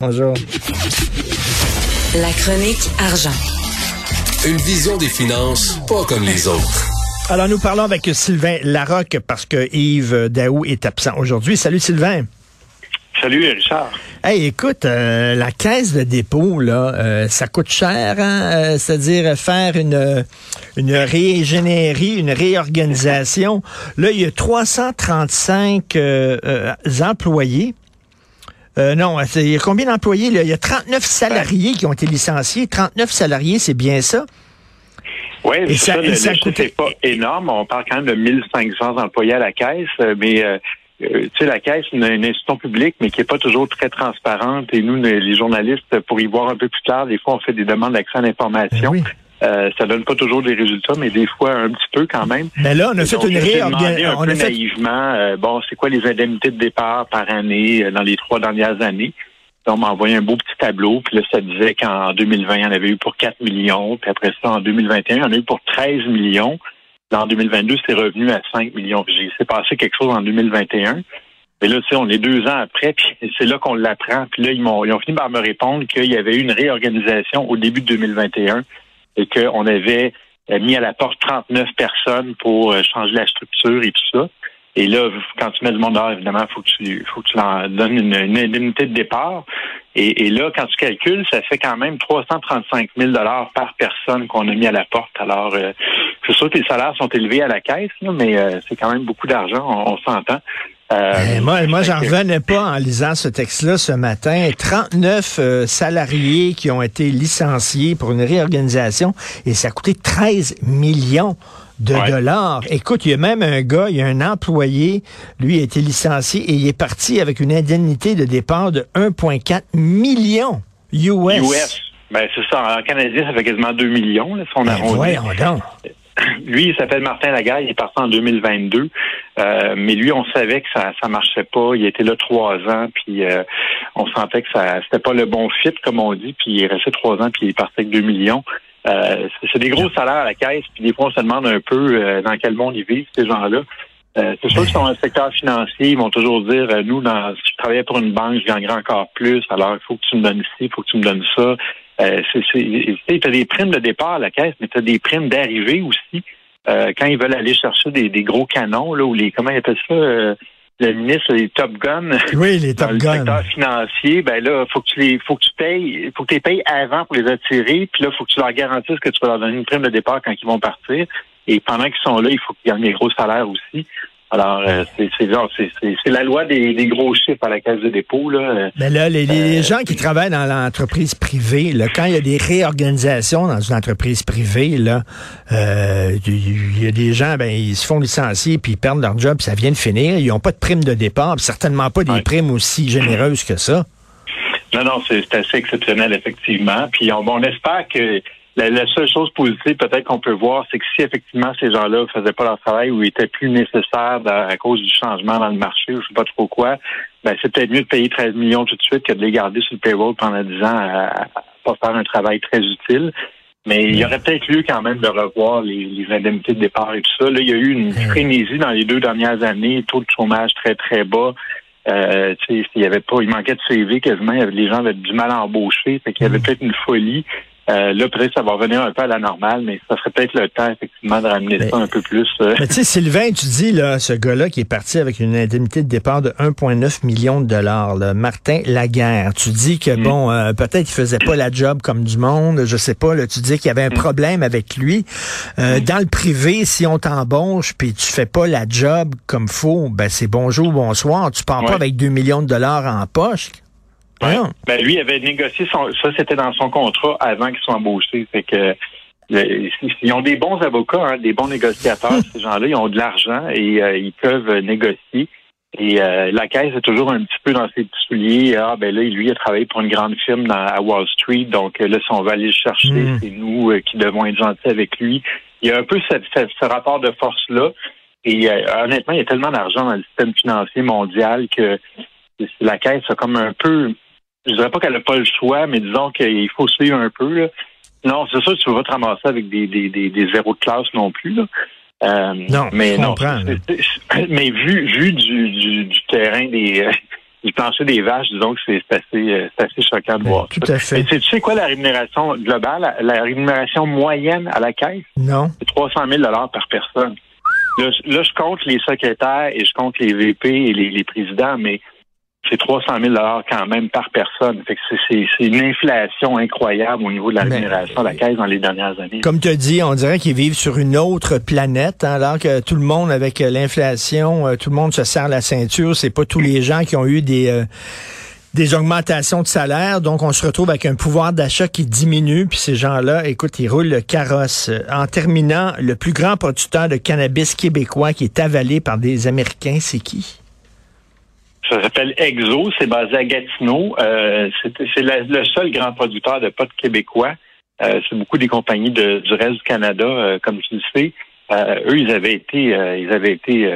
Bonjour. La chronique argent. Une vision des finances pas comme les autres. Alors, nous parlons avec Sylvain Larocque parce que Yves Daou est absent aujourd'hui. Salut Sylvain. Salut Richard. Hey, écoute, euh, la caisse de dépôt, là, euh, ça coûte cher, hein? Euh, c'est-à-dire faire une, une régénérie, une réorganisation. Là, il y a 335 employés. Non, il y a combien d'employés? Il y a 39 salariés qui ont été licenciés. 39 salariés, c'est bien ça? Oui, ça, ça, ça c'est pas énorme. On parle quand même de 1500 employés à la caisse, mais euh, tu sais, la Caisse, une, une institution publique, mais qui est pas toujours très transparente. Et nous, les journalistes, pour y voir un peu plus clair, des fois, on fait des demandes d'accès à l'information. Ben euh, ça donne pas toujours des résultats, mais des fois un petit peu quand même. Mais là, on a fait une réorganisation. On a fait naïvement, euh, bon, c'est quoi les indemnités de départ par année dans les trois dernières années? On m'a envoyé un beau petit tableau, puis là, ça disait qu'en 2020, il y en avait eu pour 4 millions, puis après ça, en 2021, il y en a eu pour 13 millions. En 2022, c'est revenu à 5 millions. J'ai s'est passé quelque chose en 2021. Mais là, tu sais, on est deux ans après, puis c'est là qu'on l'apprend. Puis là, ils, m'ont, ils ont fini par me répondre qu'il y avait eu une réorganisation au début de 2021 et qu'on avait euh, mis à la porte 39 personnes pour euh, changer la structure et tout ça. Et là, quand tu mets du monde dehors, évidemment, faut que tu faut que tu leur donnes une, une indemnité de départ. Et, là, quand tu calcules, ça fait quand même 335 000 dollars par personne qu'on a mis à la porte. Alors, euh, c'est sûr que les salaires sont élevés à la caisse, mais euh, c'est quand même beaucoup d'argent, on, s'entend. Euh, eh, moi, moi j'en revenais pas en lisant ce texte-là ce matin. 39 salariés qui ont été licenciés pour une réorganisation et ça a coûté 13 millions de dollars. Écoute, il y a même un gars, il y a un employé, lui a été licencié et il est parti avec une indemnité de départ de 1,4 million US. US. Ben, c'est ça. En canadien, ça fait quasiment 2 millions, là, son ben, Voyons donc. Lui, il s'appelle Martin Lagaille, il est parti en 2022. Euh, mais lui, on savait que ça ça marchait pas. Il était là trois ans, puis euh, on sentait que ça c'était pas le bon fit, comme on dit. Puis il est resté trois ans, puis il est parti avec 2 millions. Euh, c'est des gros salaires à la caisse, puis des fois, on se demande un peu euh, dans quel monde ils vivent, ces gens-là. Euh, c'est sûr qu'ils sont dans le secteur financier, ils vont toujours dire, nous, dans, si je travaillais pour une banque, je gagnerais encore plus, alors il faut que tu me donnes ici, il faut que tu me donnes ça. Euh, tu as des primes de départ à la caisse, mais tu as des primes d'arrivée aussi. quand ils veulent aller chercher des, des, gros canons, là, ou les, comment ils appellent ça, le ministre les Top Gun. Oui, les Top Gun. Le secteur financier, ben là, faut que tu les, faut que tu payes, faut que tu les payes avant pour les attirer, puis là, faut que tu leur garantisses que tu vas leur donner une prime de départ quand ils vont partir. Et pendant qu'ils sont là, il faut qu'ils gagnent des gros salaires aussi. Alors, euh, c'est la loi des, des, gros chiffres à la caisse de dépôt. Là. Mais là, les, les euh, gens qui travaillent dans l'entreprise privée, là, quand il y a des réorganisations dans une entreprise privée, là, euh, il y a des gens, ben, ils se font licencier puis ils perdent leur job, puis ça vient de finir. Ils n'ont pas de prime de départ, certainement pas des primes aussi généreuses que ça. Non, non, c'est assez exceptionnel, effectivement. Puis on, on espère que la, seule chose positive peut-être qu'on peut voir, c'est que si effectivement ces gens-là ne faisaient pas leur travail ou étaient plus nécessaires à cause du changement dans le marché ou je sais pas trop quoi, ben c'est peut-être mieux de payer 13 millions tout de suite que de les garder sur le payroll pendant 10 ans à, pas faire un travail très utile. Mais il y aurait peut-être lieu quand même de revoir les, indemnités de départ et tout ça. Là, il y a eu une frénésie dans les deux dernières années, taux de chômage très, très bas. Euh, il y avait pas, il manquait de CV quasiment. les gens avaient du mal à embaucher. Fait qu'il y avait mm. peut-être une folie. Euh, là, peut-être ça va revenir un peu à la normale, mais ça serait peut-être le temps, effectivement, de ramener ça un peu plus. Euh. Mais tu sais, Sylvain, tu dis, là, ce gars-là qui est parti avec une indemnité de départ de 1,9 million de dollars, Martin Laguerre, tu dis que, mm. bon, euh, peut-être il faisait pas la job comme du monde, je sais pas, là, tu dis qu'il y avait un mm. problème avec lui. Mm. Dans le privé, si on t'embauche puis tu fais pas la job comme faut, ben c'est bonjour, bonsoir, tu pars pas avec 2 millions de dollars en poche. Ben, lui avait négocié son, ça, c'était dans son contrat avant qu'il soit embauché. Fait que ils ont des bons avocats, hein, des bons négociateurs, ces gens-là. Ils ont de l'argent et euh, ils peuvent négocier. Et euh, la caisse est toujours un petit peu dans ses petits souliers. Ah ben là, lui, il a travaillé pour une grande firme dans, à Wall Street. Donc là, si on va aller le chercher, hmm. c'est nous euh, qui devons être gentils avec lui. Il y a un peu ce, rapport de force-là. Et honnêtement, il y a tellement d'argent dans le système financier mondial que la caisse a comme un peu je dirais pas qu'elle n'a pas le choix, mais disons qu'il faut suivre un peu. Non, c'est sûr que tu vas te ramasser avec des, des, des, zéros de classe non plus. Là. Euh, non, mais non. mais vu, vu du, du, du terrain des, du plancher des vaches, disons que c'est assez, assez choquant de voir. Tout à fait. tu sais quoi la rémunération globale, la, rémunération moyenne à la caisse? Non. C'est 300 000 par personne. Là, je compte les secrétaires et je compte les VP et les, les présidents, mais c'est 300 000 quand même par personne. c'est, une inflation incroyable au niveau de la rémunération de la caisse dans les dernières années. Comme tu as dit, on dirait qu'ils vivent sur une autre planète, hein, alors que tout le monde, avec l'inflation, euh, tout le monde se serre la ceinture. C'est pas tous les gens qui ont eu des... Euh, des augmentations de salaire, donc on se retrouve avec un pouvoir d'achat qui diminue, puis ces gens-là, écoute, ils roulent le carrosse. En terminant, le plus grand producteur de cannabis québécois qui est avalé par des Américains, c'est qui? Ça s'appelle Exo, c'est basé à Gatineau. Euh, c'est le seul grand producteur de potes québécois. Euh, c'est beaucoup des compagnies de, du reste du Canada, euh, comme tu le sais. eux, ils avaient été, ils avaient été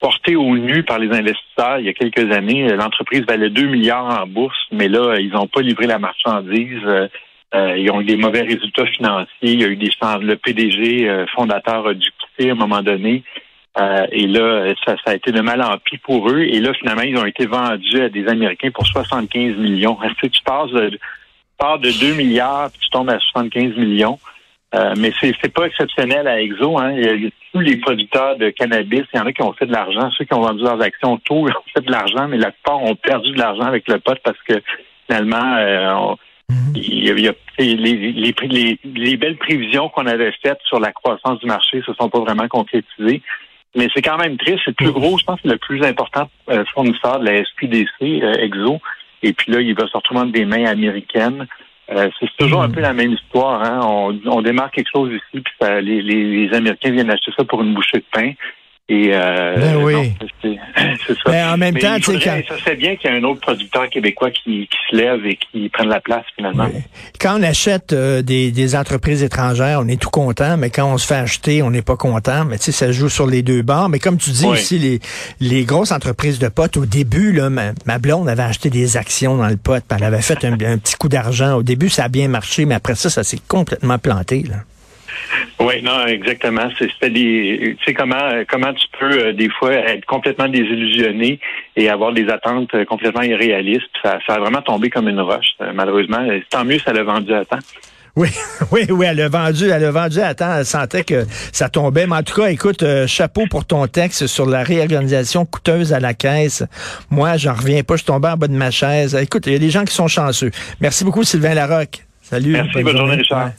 portés au nu par les investisseurs il y a quelques années. L'entreprise valait 2 milliards en bourse, mais là, ils n'ont pas livré la marchandise. ils ont eu des mauvais résultats financiers. Il y a eu des le PDG fondateur du quitté à un moment donné. Euh, et là, ça, ça, a été de mal en pis pour eux. Et là, finalement, ils ont été vendus à des Américains pour 75 millions. Que tu passes de, de 2 milliards puis tu tombes à 75 millions? Euh, mais c'est c'est pas exceptionnel à Exo. Hein. Il, y a, tous les producteurs de cannabis, il y en a qui ont fait de l'argent. Ceux qui ont vendu leurs actions tôt ont fait de l'argent, mais la plupart ont perdu de l'argent avec le pot parce que finalement, euh, il y a, les, les, les, belles prévisions qu'on avait faites sur la croissance du marché se sont pas vraiment concrétisées. Mais c'est quand même triste. C'est le plus gros, je pense, le plus important euh, fournisseur de la SPDC, euh, Exo. Et puis là, il va se retrouver des mains américaines. Euh, c'est toujours un peu la même histoire. Hein? On, on démarre quelque chose ici, puis les, les, les, Américains viennent acheter ça pour une bouchée de pain. Et euh, ben oui. c'est ça. Mais en même temps, tu sais, ça serait bien qu'il y ait un autre producteur québécois qui, qui, se lève et qui prenne la place finalement. Quand on achète euh, des, des, entreprises étrangères, on est tout content, mais quand on se fait acheter, on n'est pas content. Mais tu sais, ça joue sur les deux bords. Mais comme tu dis aussi, les, les grosses entreprises de potes, au début, là, ma, ma, blonde avait acheté des actions dans le pot, elle avait fait un, un petit coup d'argent. Au début, ça a bien marché, mais après ça, ça s'est complètement planté. Là. Oui, non, exactement. C'était des, tu sais comment comment tu peux euh, des fois être complètement désillusionné et avoir des attentes euh, complètement irréalistes. Ça, ça a vraiment tombé comme une roche, euh, malheureusement. Tant mieux, ça l'a vendu à temps. Oui, oui, oui, elle a vendu, elle a vendu à temps. Elle sentait que ça tombait. Mais en tout cas, écoute, chapeau pour ton texte sur la réorganisation coûteuse à la caisse. Moi, j'en reviens pas. Je tombais en bas de ma chaise. Écoute, il y a des gens qui sont chanceux. Merci beaucoup, Sylvain Larocque. Salut. Merci. Bonne, journée, Richard.